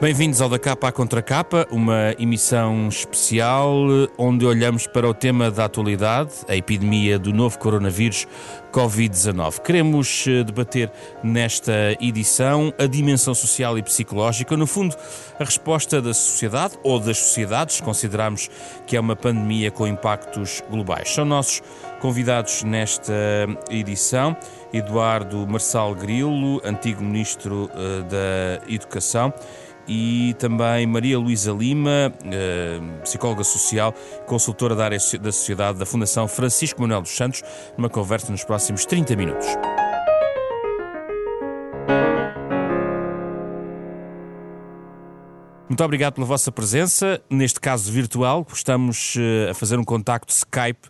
Bem-vindos ao Da Capa à Contra Capa, uma emissão especial onde olhamos para o tema da atualidade, a epidemia do novo coronavírus Covid-19. Queremos eh, debater nesta edição a dimensão social e psicológica, no fundo, a resposta da sociedade ou das sociedades, consideramos que é uma pandemia com impactos globais. São nossos convidados nesta edição Eduardo Marçal Grilo, antigo Ministro eh, da Educação e também Maria Luísa Lima, eh, psicóloga social, consultora da área da sociedade da Fundação Francisco Manuel dos Santos, numa conversa nos próximos 30 minutos. Muito obrigado pela vossa presença, neste caso virtual. Estamos eh, a fazer um contacto Skype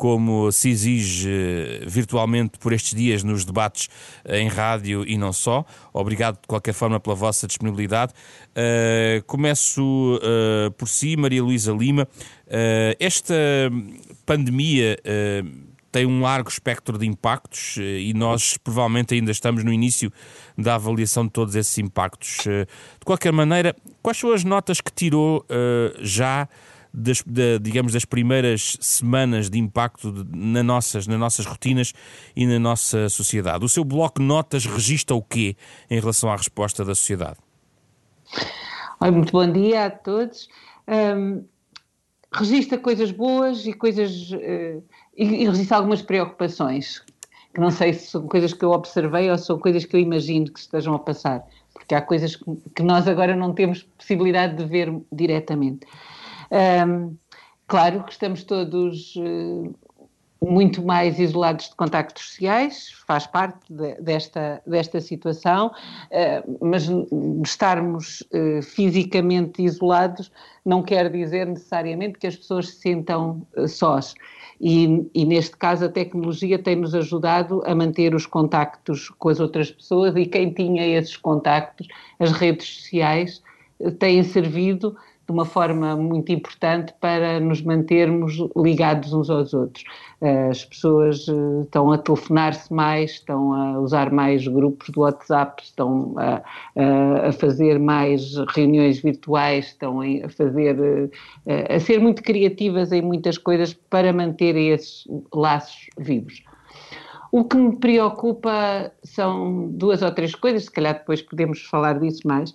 como se exige virtualmente por estes dias nos debates eh, em rádio e não só. Obrigado de qualquer forma pela vossa disponibilidade. Uh, começo uh, por si, Maria Luísa Lima. Uh, esta pandemia tem um largo espectro de impactos e nós provavelmente ainda estamos no início da avaliação de todos esses impactos. De qualquer maneira, quais são as notas que tirou já? Das, da, digamos, das primeiras semanas de impacto de, na nossas, nas nossas rotinas e na nossa sociedade. O seu bloco notas registra o quê em relação à resposta da sociedade? Oi, muito bom dia a todos. Um, registra coisas boas e coisas uh, e, e registra algumas preocupações que não sei se são coisas que eu observei ou são coisas que eu imagino que estejam a passar, porque há coisas que nós agora não temos possibilidade de ver diretamente. Um, claro que estamos todos uh, muito mais isolados de contactos sociais, faz parte de, desta, desta situação, uh, mas estarmos uh, fisicamente isolados não quer dizer necessariamente que as pessoas se sintam sós. E, e, neste caso a tecnologia tem-nos ajudado a manter os contactos com as outras pessoas e quem tinha esses contactos, as redes sociais, têm servido de uma forma muito importante para nos mantermos ligados uns aos outros. As pessoas eh, estão a telefonar-se mais, estão a usar mais grupos do WhatsApp, estão a, a, fazer mais reuniões virtuais, estão a fazer eh, a ser muito criativas em muitas coisas para manter esses laços vivos. O que me preocupa são duas ou três coisas, se calhar depois podemos falar disso mais.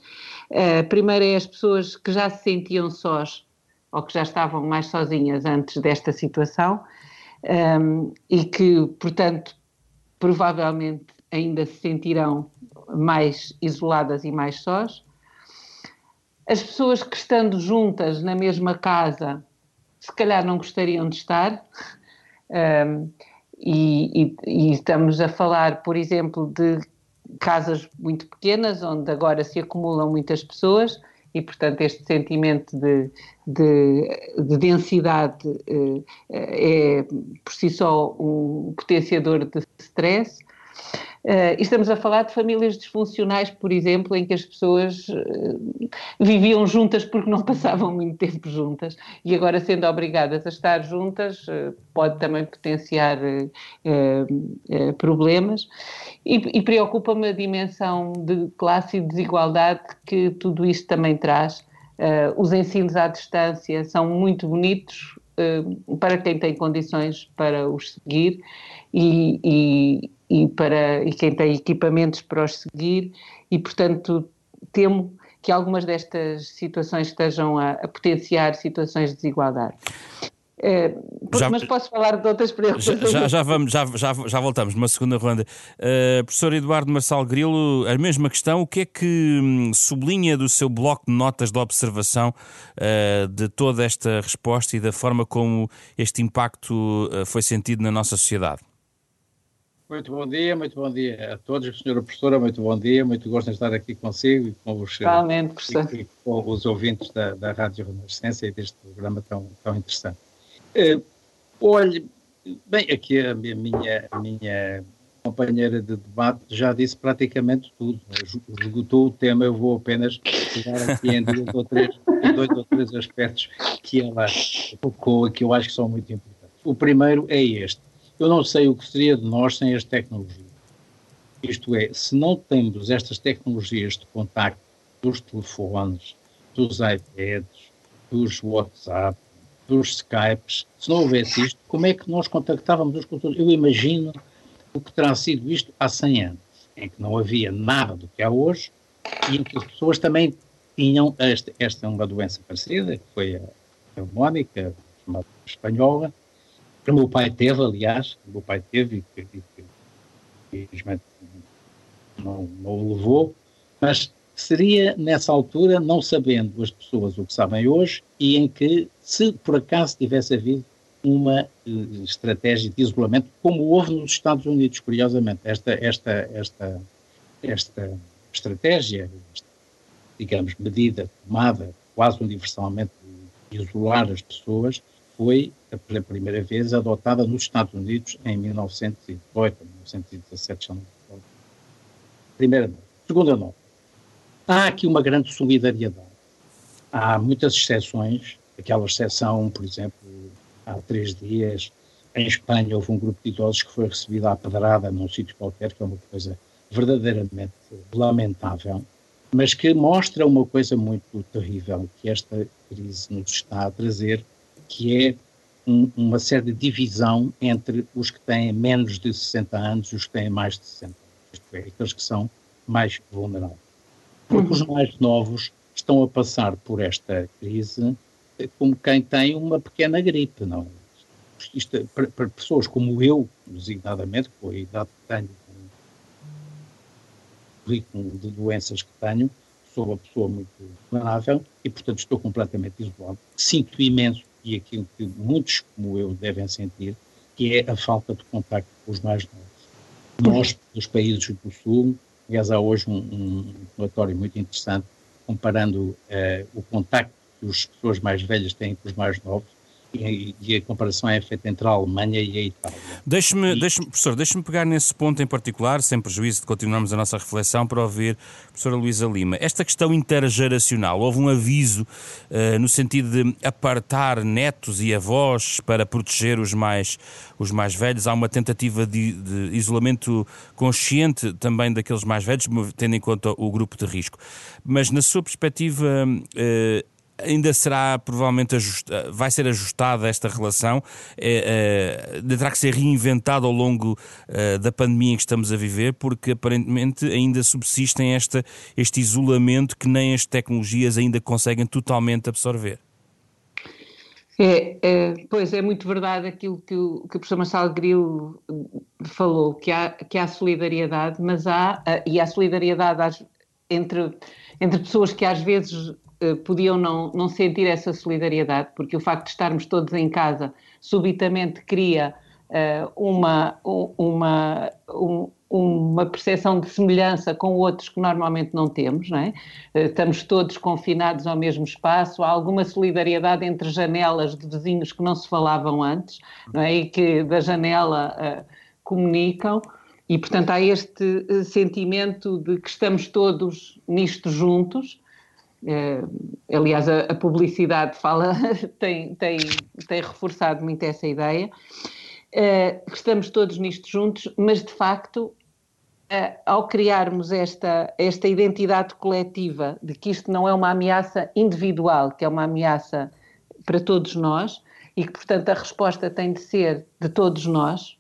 A primeira é as pessoas que já se sentiam sós ou que já estavam mais sozinhas antes desta situação um, e que, portanto, provavelmente ainda se sentirão mais isoladas e mais sós. As pessoas que estando juntas na mesma casa, se calhar não gostariam de estar. Um, e, e, estamos a falar, por exemplo, de casas muito pequenas, onde agora se acumulam muitas pessoas, e, portanto, este sentimento de, de, de densidade eh, é, por si só um potenciador de stress. Uh, estamos a falar de famílias disfuncionais, por exemplo, em que as pessoas uh, viviam juntas porque não passavam muito tempo juntas e agora sendo obrigadas a estar juntas uh, pode também potenciar problemas e, e preocupa-me a dimensão de classe e desigualdade que tudo isto também traz. os ensinos à distância são muito bonitos para quem tem condições para os seguir e, e e, para, e quem tem equipamentos para os seguir, e portanto temo que algumas destas situações estejam a, a potenciar situações de desigualdade. É, já, mas posso falar de outras preocupações. Já, já, já, vamos, já, já, já voltamos numa segunda ronda. Uh, professor Eduardo Marçal Grilo, a mesma questão, o que é que hum, sublinha do seu bloco de notas de observação uh, de toda esta resposta e da forma como este impacto uh, foi sentido na nossa sociedade? Muito bom dia, muito bom dia a todos. Senhora Professora, muito bom dia, muito gosto de estar aqui consigo e com os, e, e com os ouvintes da, da Rádio Renascença e deste programa tão, tão interessante. Uh, olhe, bem, aqui a minha, minha, a minha companheira de debate já disse praticamente tudo, esgotou o tema, eu vou apenas pegar aqui em dois ou três, dois ou três aspectos que ela tocou que eu acho que são muito importantes. O primeiro é este eu não sei o que seria de nós sem as tecnologias. Isto é, se não temos estas tecnologias de contacto dos telefones, dos iPads, dos WhatsApp, dos Skypes, se não houvesse isto, como é que nós contactávamos os cultores? Eu imagino o que terá sido isto há 100 anos, em que não havia nada do que há hoje e em que as pessoas também tinham, esta, esta é uma doença parecida, que foi a pneumónica, espanhola, que o meu pai teve, aliás, o meu pai teve e que, infelizmente não, não o levou, mas seria nessa altura, não sabendo as pessoas o que sabem hoje, e em que, se por acaso tivesse havido uma uh, estratégia de isolamento, como houve nos Estados Unidos, curiosamente, esta, esta, esta, esta estratégia, esta, digamos, medida tomada quase universalmente de isolar as pessoas, foi pela primeira vez adotada nos Estados Unidos em 1918, 1917, já não Primeira nota. Segunda nota. Há aqui uma grande solidariedade. Há muitas exceções, aquela exceção, por exemplo, há três dias, em Espanha houve um grupo de idosos que foi recebido à pedrada num sítio qualquer, que é uma coisa verdadeiramente lamentável, mas que mostra uma coisa muito terrível que esta crise nos está a trazer, que é um, uma de divisão entre os que têm menos de 60 anos e os que têm mais de 60 anos, é, aqueles que são mais vulneráveis. Porque os mais novos estão a passar por esta crise como quem tem uma pequena gripe, não? Isto, é, para, para pessoas como eu, designadamente, com a idade que tenho, com o ritmo de doenças que tenho, sou uma pessoa muito vulnerável e, portanto, estou completamente isolado. Sinto imenso, e aquilo que muitos como eu devem sentir, que é a falta de contacto com os mais novos. Nós, dos países do Sul, aliás, há hoje um, um relatório muito interessante comparando uh, o contacto que as pessoas mais velhas têm com os mais novos e, e, a comparação é feita entre a Alemanha e a Itália. Deixe-me, deixe professor, deixe-me pegar nesse ponto em particular, sem prejuízo de continuarmos a nossa reflexão, para ouvir a professora Luísa Lima. Esta questão intergeracional, houve um aviso uh, no sentido de apartar netos e avós para proteger os mais, os mais velhos. Há uma tentativa de, de isolamento consciente também daqueles mais velhos, tendo em conta o grupo de risco. Mas, na sua perspectiva, uh, ainda será provavelmente ajusta, vai ser ajustada esta relação, é, é, terá que ser reinventada ao longo é, da pandemia em que estamos a viver, porque aparentemente ainda subsistem esta, este isolamento que nem as tecnologias ainda conseguem totalmente absorver. É, é, pois é muito verdade aquilo que o, que o professor Marcelo Grilo falou, que há, que há solidariedade, mas há, e há solidariedade entre, entre pessoas que às vezes eh, podiam não, não sentir essa solidariedade, porque o facto de estarmos todos em casa subitamente cria uh, uma, uma, um, uma percepção de semelhança com outros que normalmente não temos, não é? Uh, estamos todos confinados ao mesmo espaço, há alguma solidariedade entre janelas de vizinhos que não se falavam antes, não é? E que da janela uh, comunicam. E, portanto, há este sentimento de que estamos todos nisto juntos, aliás, a, a, publicidade fala, tem, tem, tem reforçado muito essa ideia. Uh, estamos todos nisto juntos, mas de facto, ao criarmos esta, esta identidade coletiva de que isto não é uma ameaça individual, que é uma ameaça para todos nós e que, portanto, a resposta tem de ser de todos nós,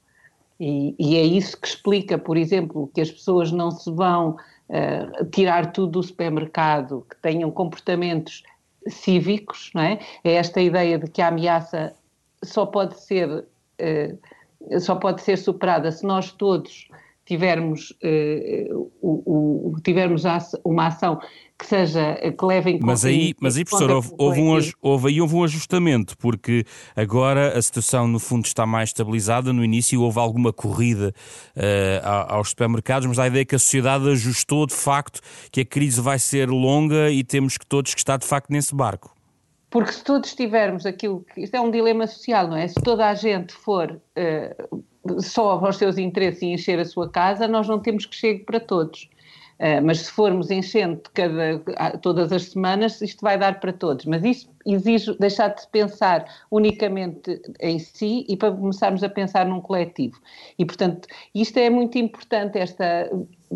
e, e é isso que explica, por exemplo, que as pessoas não se vão uh, tirar tudo do supermercado, que tenham comportamentos cívicos, não é? É esta ideia de que a ameaça só pode ser uh, só pode ser superada se nós todos tivermos, uh, o, o, tivermos uma ação que seja que leve em conta. Mas aí, mas aí professor, houve, houve, um, houve aí houve um ajustamento, porque agora a situação no fundo está mais estabilizada. No início houve alguma corrida uh, aos supermercados, mas a ideia é que a sociedade ajustou de facto que a crise vai ser longa e temos que todos que estar de facto nesse barco. Porque se todos tivermos aquilo que. Isto é um dilema social, não é? Se toda a gente for uh, só aos seus interesses e encher a sua casa, nós não temos que chegar para todos. Uh, mas se formos enchendo cada, todas as semanas, isto vai dar para todos. Mas isso exige deixar de pensar unicamente em si e para começarmos a pensar num coletivo. E, portanto, isto é muito importante, esta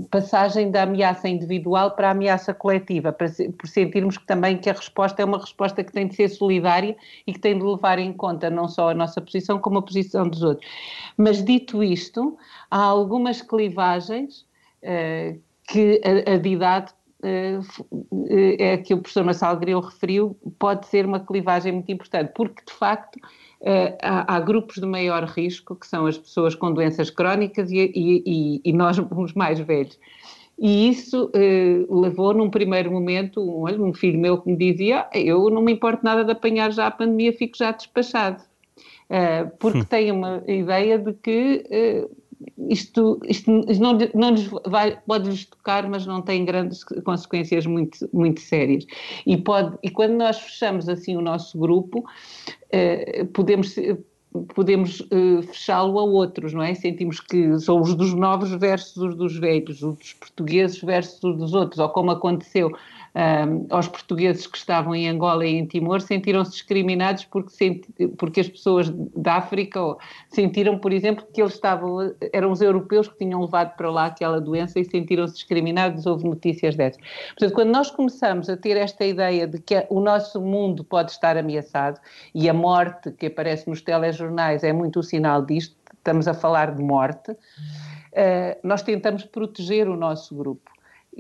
passagem da ameaça individual para a ameaça coletiva, para, por sentirmos que também que a resposta é uma resposta que tem de ser solidária e que tem de levar em conta não só a nossa posição, como a posição dos outros. Mas dito isto, há algumas clivagens uh, que a, a idade uh, é que o professor Marcelo Grilo referiu, pode ser uma clivagem muito importante, porque de facto uh, há, há, grupos de maior risco, que são as pessoas com doenças crónicas e, e, e nós, os mais velhos. E isso levou, num primeiro momento, um, um filho meu que me dizia: Eu não me importo nada de apanhar já a pandemia, fico já despachado. Uh, porque hum. tem uma ideia de que uh, isto, isto não, não lhes vai, pode-lhes tocar, mas não tem grandes consequências muito, muito sérias. E, pode, e quando nós fechamos assim o nosso grupo, eh, podemos podemos uh, fechá-lo a outros, não é? Sentimos que são os dos novos versus os dos velhos, os dos portugueses versus os dos outros, ou como aconteceu um, aos portugueses que estavam em Angola e em Timor sentiram-se discriminados porque, senti porque as pessoas da África sentiram, por exemplo, que eles estavam, eram os europeus que tinham levado para lá aquela doença e sentiram-se discriminados, houve notícias dessas. Portanto, quando nós começamos a ter esta ideia de que o nosso mundo pode estar ameaçado e a morte que aparece nos telejornais é muito o sinal disto, estamos a falar de morte, uh, nós tentamos proteger o nosso grupo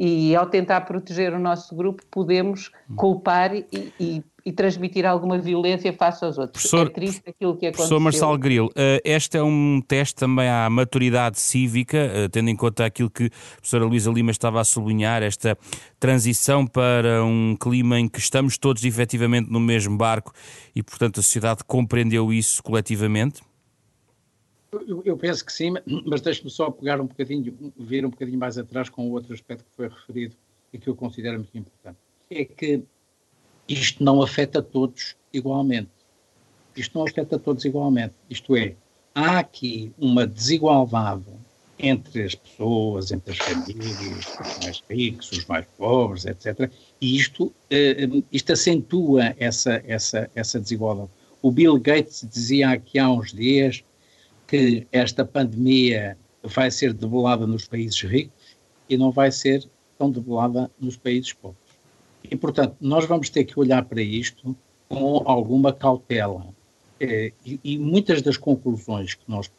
e ao tentar proteger o nosso grupo podemos culpar e, e, e transmitir alguma violência face aos outros. Professor, é triste aquilo que aconteceu. Professor Marçal Grilo, eh, este é um teste também à maturidade cívica, eh, tendo em conta aquilo que a professora Luísa Lima estava a sublinhar, esta transição para um clima em que estamos todos efetivamente no mesmo barco e, portanto, a sociedade compreendeu isso coletivamente? Eu, eu, penso que sim, mas deixe-me só pegar um bocadinho, vir um bocadinho mais atrás com outro aspecto que foi referido e que eu considero muito importante. É que isto não afeta todos igualmente. Isto não afeta todos igualmente. Isto é, há aqui uma desigualdade entre as pessoas, entre as famílias, os mais ricos, os mais pobres, etc. E isto, eh, isto acentua essa, essa, essa desigualdade. O Bill Gates dizia aqui há uns dias que esta pandemia vai ser debelada nos países ricos e não vai ser tão debelada nos países pobres. E, portanto, nós vamos ter que olhar para isto com alguma cautela. É, e, e, muitas das conclusões que nós,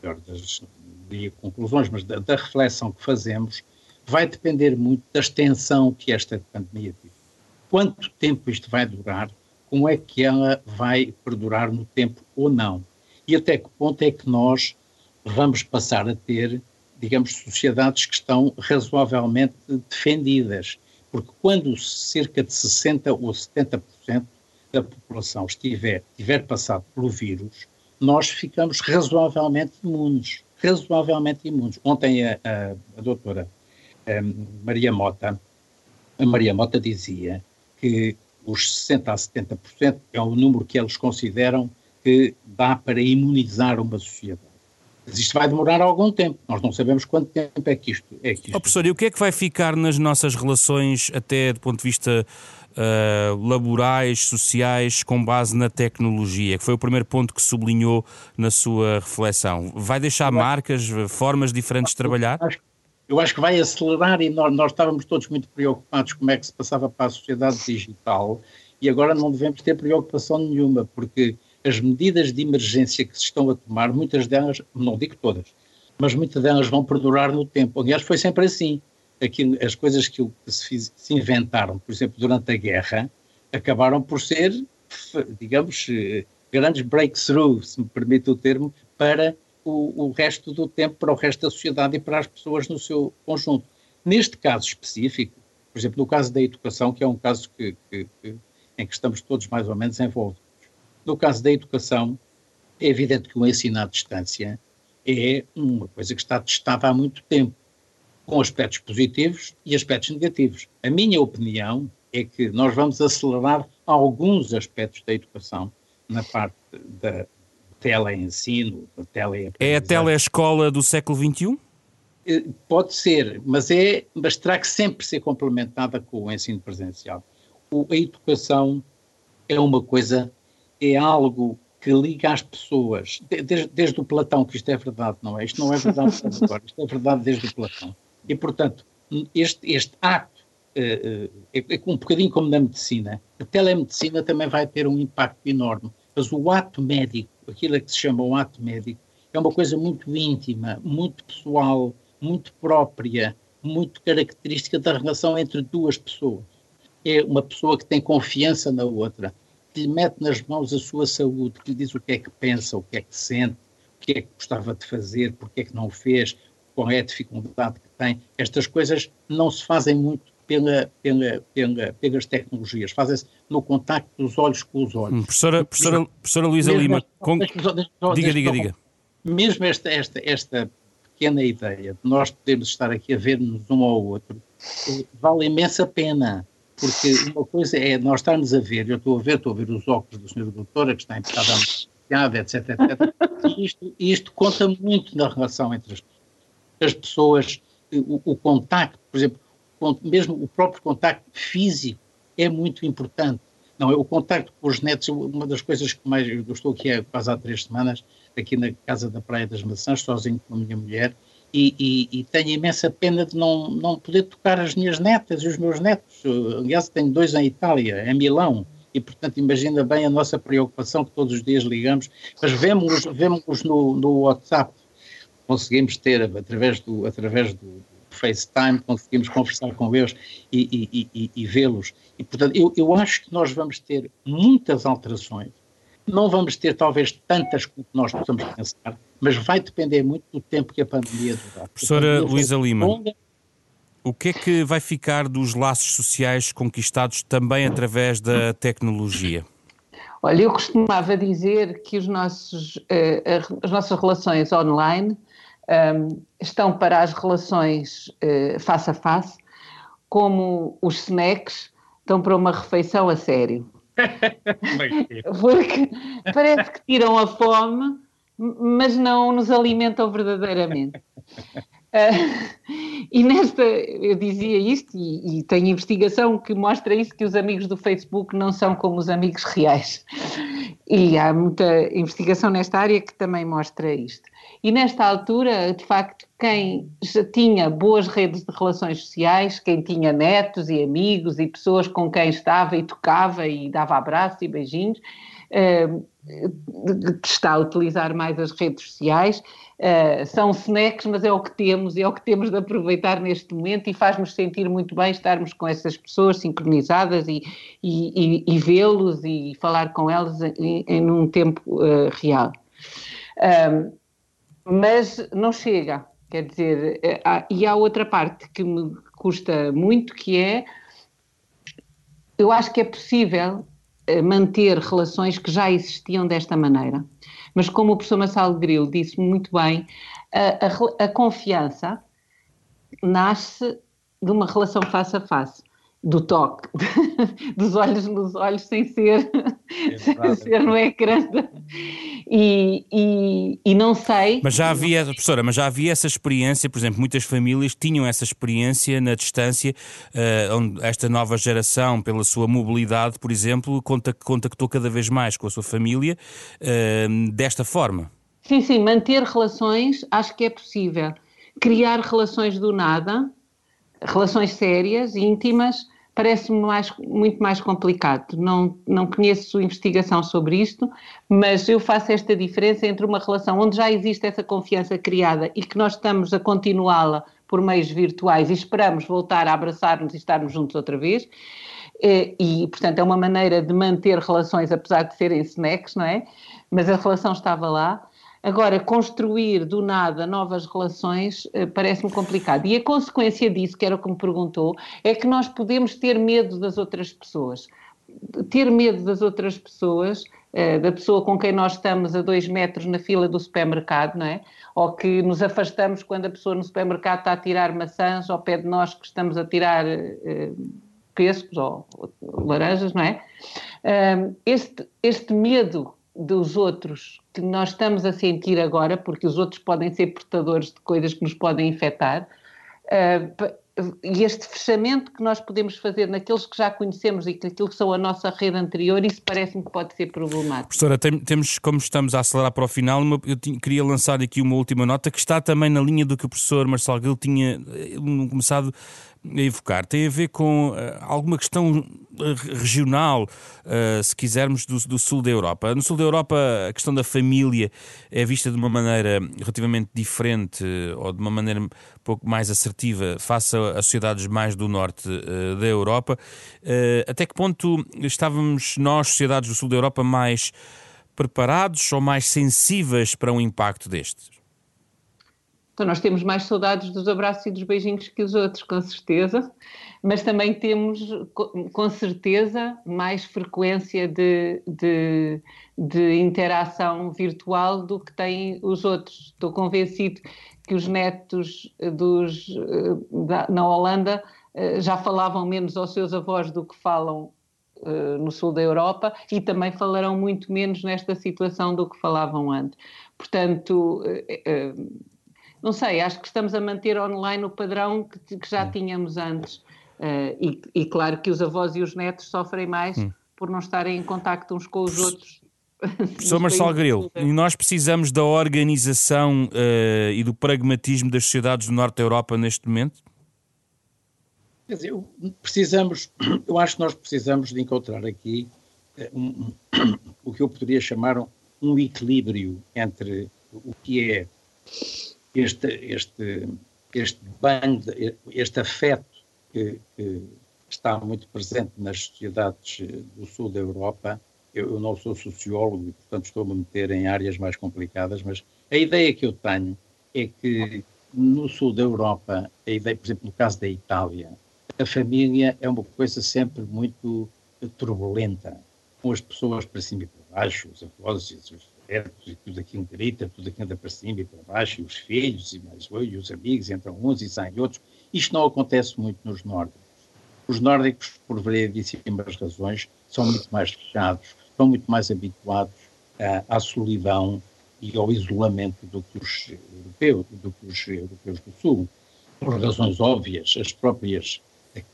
melhor das conclusões, mas da, da, reflexão que fazemos, vai depender muito da extensão que esta pandemia teve. Quanto tempo isto vai durar, como é que ela vai perdurar no tempo ou não e até que ponto é que nós vamos passar a ter, digamos, sociedades que estão razoavelmente defendidas. Porque quando cerca de 60% ou 70% da população estiver, tiver passado pelo vírus, nós ficamos razoavelmente imunes. Razoavelmente imunes. Ontem a, a, a doutora a Maria Mota, a Maria Mota dizia que os 60% a 70% é o número que eles consideram que dá para imunizar uma sociedade. Mas isto vai demorar algum tempo. Nós não sabemos quanto tempo é que isto é. Que isto... Oh, professor, e o que é que vai ficar nas nossas relações, até do ponto de vista uh, laborais, sociais, com base na tecnologia? Que foi o primeiro ponto que sublinhou na sua reflexão. Vai deixar marcas, formas diferentes de trabalhar? Eu acho, eu acho que vai acelerar e nós, nós estávamos todos muito preocupados como é que se passava para a sociedade digital e agora não devemos ter preocupação nenhuma, porque as medidas de emergência que se estão a tomar, muitas delas, não digo todas, mas muitas delas vão perdurar no tempo. Aliás, foi sempre assim. As coisas que, se, fiz, se inventaram, por exemplo, durante a guerra, acabaram por ser, digamos, grandes breakthroughs, se me permite o termo, para o, o, resto do tempo, para o resto da sociedade e para as pessoas no seu conjunto. Neste caso específico, por exemplo, no caso da educação, que é um caso que, que, que, em que estamos todos mais ou menos envolvidos, no caso da educação, é evidente que o ensino à distância é uma coisa que está testada há muito tempo, com aspectos positivos e aspectos negativos. A minha opinião é que nós vamos acelerar alguns aspectos da educação na parte da teleensino, da teleaprendizagem. É a teleescola do século XXI? Eh, pode ser, mas, é, mas terá que sempre ser complementada com o ensino presencial. O, a educação é uma coisa, é algo que liga as pessoas, desde, desde o Platão, que isto é verdade, não é? Isto não é verdade agora, isto é verdade desde o Platão. E, portanto, este, este ato é, é, é um bocadinho como na medicina. A telemedicina também vai ter um impacto enorme, mas o ato médico, aquilo que se chama o ato médico, é uma coisa muito íntima, muito pessoal, muito própria, muito característica da relação entre duas pessoas. É uma pessoa que tem confiança na outra, que lhe mete nas mãos a sua saúde, que lhe diz o que é que pensa, o que é que sente, o que é que gostava de fazer, porque é que não o fez, qual é a dificuldade que tem. Estas coisas não se fazem muito pela, pela, pela, pelas tecnologias, fazem-se no contacto dos olhos com os olhos. Hum, professora, professora, professora Luísa Lima, com... diga, diga, diga. Mesmo esta, esta, esta pequena ideia de nós podermos estar aqui a ver-nos um ao outro, vale imensa pena. Porque uma coisa é nós estarmos a ver, eu estou a ver, estou a ver os óculos do senhor doutora, que está impecável, etc, etc. E isto, isto conta muito na relação entre as, as pessoas, o, o contacto, por exemplo, mesmo o próprio contacto físico é muito importante. Não, o contacto com os netos, uma das coisas que mais, eu estou aqui quase há três semanas, aqui na casa da Praia das Maçãs, sozinho com a minha mulher, e, e, e, tenho imensa pena de não, não poder tocar as minhas netas e os meus netos. Aliás, tenho dois em Itália, em Milão, e portanto imagina bem a nossa preocupação que todos os dias ligamos, mas vemos, vemos no, no WhatsApp, conseguimos ter através do, através do FaceTime, conseguimos conversar com eles e, e, e, e vê-los. E portanto eu, eu acho que nós vamos ter muitas alterações não vamos ter talvez tantas como nós possamos pensar, mas vai depender muito do tempo que a pandemia durar. Professora Luísa Lima, longa... o que é que vai ficar dos laços sociais conquistados também através da tecnologia? Olha, eu costumava dizer que os nossos, uh, as nossas relações online um, ehm, estão para as relações uh, face a face, como os snacks estão para uma refeição a sério. Porque parece que tiram a fome, mas não nos alimentam verdadeiramente. Uh, e nesta, eu dizia isto, e, e tem investigação que mostra isso, que os amigos do Facebook não são como os amigos reais. E há muita investigação nesta área que também mostra isto. E nesta altura, de facto, quem já tinha boas redes de relações sociais, quem tinha netos e amigos e pessoas com quem estava e tocava e dava abraços e beijinhos, uh, está a utilizar mais as redes sociais. Uh, são snacks, mas é o que temos, é o que temos de aproveitar neste momento e faz-nos sentir muito bem estarmos com essas pessoas sincronizadas e, e, e, e vê-los e falar com elas em, em um tempo uh, real. Um, mas não chega. Quer dizer, eh, há, e há outra parte que me custa muito, que é, eu acho que é possível eh, manter relações que já existiam desta maneira. Mas como o professor Massalo Grilo disse muito bem, a, a, a confiança nasce de uma relação face a face do toque, dos olhos nos olhos, sem ser, é sem ser no ecrã. E, e, e, não sei. Mas já havia, professora, mas já havia essa experiência, por exemplo, muitas famílias tinham essa experiência na distância, uh, onde esta nova geração, pela sua mobilidade, por exemplo, contactou cada vez mais com a sua família uh, desta forma. Sim, sim, manter relações acho que é possível. Criar relações do nada relações sérias, íntimas, parece-me mais, muito mais complicado. Não, não conheço investigação sobre isto, mas eu faço esta diferença entre uma relação onde já existe essa confiança criada e que nós estamos a continuá-la por meios virtuais e esperamos voltar a abraçar-nos e estarmos juntos outra vez. E, e, portanto, é uma maneira de manter relações, apesar de serem snacks, não é? Mas a relação estava lá. Agora, construir do nada novas relações uh, parece-me complicado. E a consequência disso, que era o que me perguntou, é que nós podemos ter medo das outras pessoas. Ter medo das outras pessoas, uh, da pessoa com quem nós estamos a dois metros na fila do supermercado, não é? Ou que nos afastamos quando a pessoa no supermercado está a tirar maçãs ao pé de nós que estamos a tirar pêssegos ou, ou, laranjas, não é? este, este medo dos outros que nós estamos a sentir agora, porque os outros podem ser portadores de coisas que nos podem infectar, uh, e este fechamento que nós podemos fazer naqueles que já conhecemos e que aquilo que são a nossa rede anterior, isso parece-me que pode ser problemático. Professora, tem, temos, como estamos a acelerar para o final, uma, eu tinha, queria lançar aqui uma última nota que está também na linha do que o professor Marcelo Gil tinha eh, começado a evocar tem a ver com uh, alguma questão eh, regional, uh, se quisermos, do, do, sul da Europa. No sul da Europa, a questão da família é vista de uma maneira relativamente diferente uh, ou de uma maneira um pouco mais assertiva face a, sociedades mais do norte da Europa. até que ponto estávamos nós, sociedades do sul da Europa, mais preparados ou mais sensíveis para um impacto destes? Então, nós temos mais saudades dos abraços e dos beijinhos que os outros, com certeza, mas também temos, com certeza, mais frequência de, de, de interação virtual do que têm os outros. Estou convencido que os netos dos, da, na Holanda eh, já falavam menos aos seus avós do que falam uh, no sul da Europa e também falarão muito menos nesta situação do que falavam antes. Portanto, não sei, acho que estamos a manter online o padrão que, que já hum. tínhamos antes. Uh, e, e, claro que os avós e os netos sofrem mais hum. por não estarem em contacto uns com os outros. Professor Marcelo Grilo, e nós precisamos da organização uh, e do pragmatismo das sociedades do Norte da Europa neste momento? Quer dizer, precisamos, eu acho que nós precisamos de encontrar aqui uh, um, um, o que eu poderia chamar um equilíbrio entre o que é este, este, este bando, este afeto que, que, está muito presente nas sociedades do sul da Europa. Eu, eu não sou sociólogo e, portanto, estou-me a meter em áreas mais complicadas, mas a ideia que eu tenho é que no sul da Europa, a ideia, por exemplo, no caso da Itália, a família é uma coisa sempre muito turbulenta, com as pessoas para cima e para baixo, os avós e os e tudo aquilo grita, tudo aquilo anda para cima e para baixo, e os filhos, e mais e os amigos, entram uns e saem outros. Isto não acontece muito nos nórdicos. Os nórdicos, por variedíssimas razões, são muito mais fechados, estão muito mais habituados à solidão e ao isolamento do que os europeus, do que os europeus do Sul. Por razões óbvias, as próprias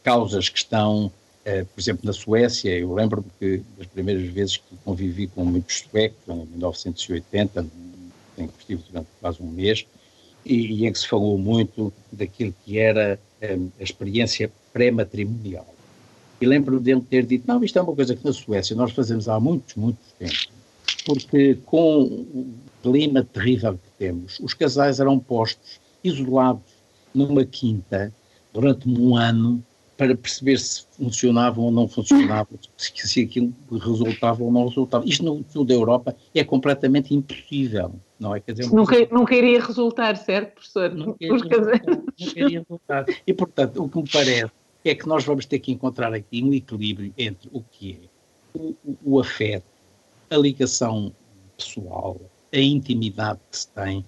causas que estão por exemplo, na Suécia, eu lembro-me que das primeiras vezes que convivi com muitos suecos, em 1980, em que estive durante quase um mês, e, e, em que se falou muito daquilo que era um, eh, a experiência pré-matrimonial. E lembro-me dele ter dito, não, isto é uma coisa que na Suécia nós fazemos há muitos, muitos tempos, porque com o clima terrível que temos, os casais eram postos isolados numa quinta durante um ano para perceber se funcionavam ou não funcionavam, se, se aquilo resultava ou não resultava. Isto no sul da Europa é completamente impossível, não é? Quer dizer, nunca, coisa... nunca iria resultar, certo, professor? Nunca iria, resultar, nunca iria resultar. E, portanto, o que me parece é que nós vamos ter que encontrar aqui um equilíbrio entre o que é o, o afeto, a ligação pessoal, a intimidade que se tem,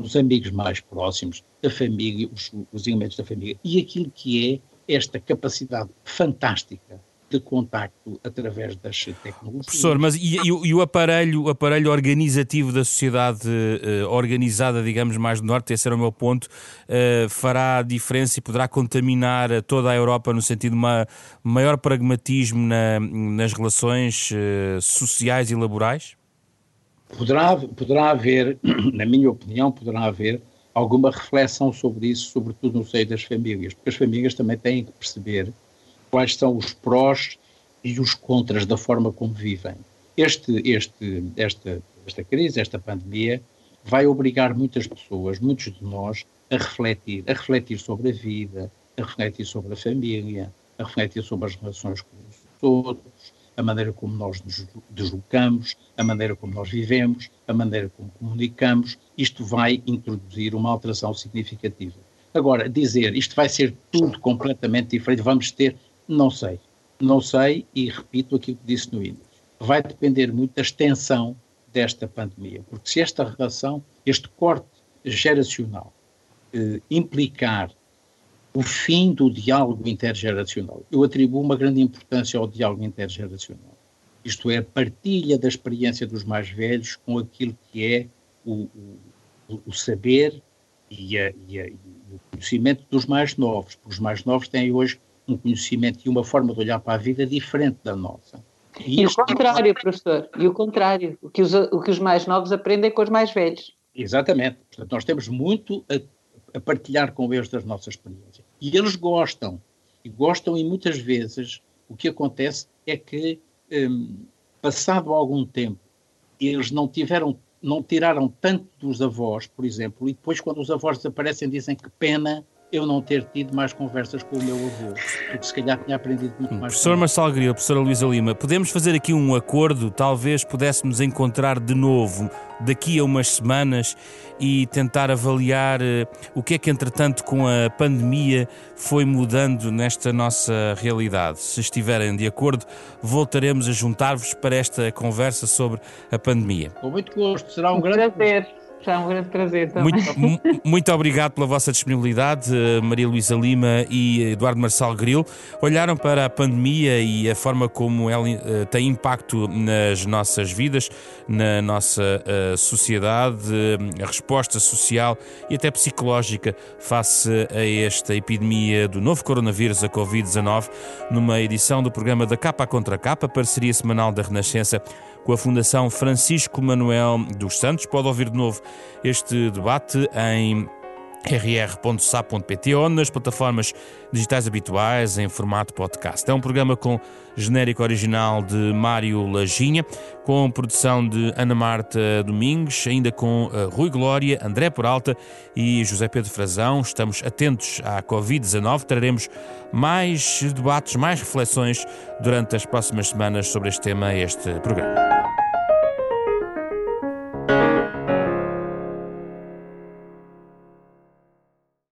os amigos mais próximos, a família, os, os elementos da família, e aquilo que é esta capacidade fantástica de contacto através das tecnologias. Professor, mas e, e, e, o, aparelho, o aparelho organizativo da sociedade uh, organizada, digamos, mais do Norte, esse era o meu ponto, uh, fará diferença e poderá contaminar toda a Europa no sentido de uma maior pragmatismo na, nas relações uh, sociais e laborais? Poderá, poderá haver, na minha opinião, poderá haver alguma reflexão sobre isso, sobretudo no seio das famílias, porque as famílias também têm que perceber quais são os prós e os contras da forma como vivem. Este, este, esta, esta crise, esta pandemia, vai obrigar muitas pessoas, muitos de nós, a refletir, a refletir sobre a vida, a refletir sobre a família, a refletir sobre as relações com os outros, a maneira como nós nos deslocamos, a maneira como nós vivemos, a maneira como comunicamos, isto vai introduzir uma alteração significativa. Agora, dizer isto vai ser tudo completamente diferente, vamos ter, não sei. Não sei e repito aquilo que disse no início. Vai depender muito da extensão desta pandemia, porque se esta relação, este corte geracional eh, implicar o fim do diálogo intergeracional. Eu atribuo uma grande importância ao diálogo intergeracional. isto é, a partilha da experiência dos mais velhos com aquilo que é o, o, o saber e, a, e, a, e, o conhecimento dos mais novos, porque os mais novos têm hoje um conhecimento e uma forma de olhar para a vida diferente da nossa. E, e o contrário, professor, e o contrário, o que, os, o que os mais novos aprendem com os mais velhos. Exatamente. Portanto, nós temos muito a, a partilhar com eles das nossas experiências. E eles gostam. E gostam, e muitas vezes o que acontece é que, um, passado algum tempo, eles não tiveram, não tiraram tanto dos avós, por exemplo, e depois, quando os avós desaparecem, dizem que pena eu não ter tido mais conversas com o meu avô, porque se calhar tinha aprendido muito mais. Professor Marcelo Grilo, professora Luísa Lima, podemos fazer aqui um acordo, talvez pudéssemos encontrar de novo daqui a umas semanas e tentar avaliar uh, o que é que, entretanto, com a pandemia foi mudando nesta nossa realidade. Se estiverem de acordo, voltaremos a juntar-vos para esta conversa sobre a pandemia. Com muito gosto, será um grande prazer. É um grande prazer também. Muito, muito obrigado pela vossa disponibilidade, eh, Maria Luísa Lima e Eduardo Marçal Gril. Olharam para a pandemia e a forma como ela uh, tem impacto nas nossas vidas, na nossa uh, sociedade, a resposta social e até psicológica face a esta epidemia do novo coronavírus, a Covid-19, numa edição do programa da Capa contra Capa, parceria semanal da Renascença com a Fundação Francisco Manuel dos Santos. Pode ouvir de novo este debate em rr.sa.pt ou nas plataformas digitais habituais em formato podcast. É um programa com genérico original de Mário Laginha, com produção de Ana Marta Domingues, ainda com uh, Rui Glória, André Poralta e José Pedro Frazão. Estamos atentos à Covid-19, traremos mais debates, mais reflexões durante as próximas semanas sobre este tema, este programa.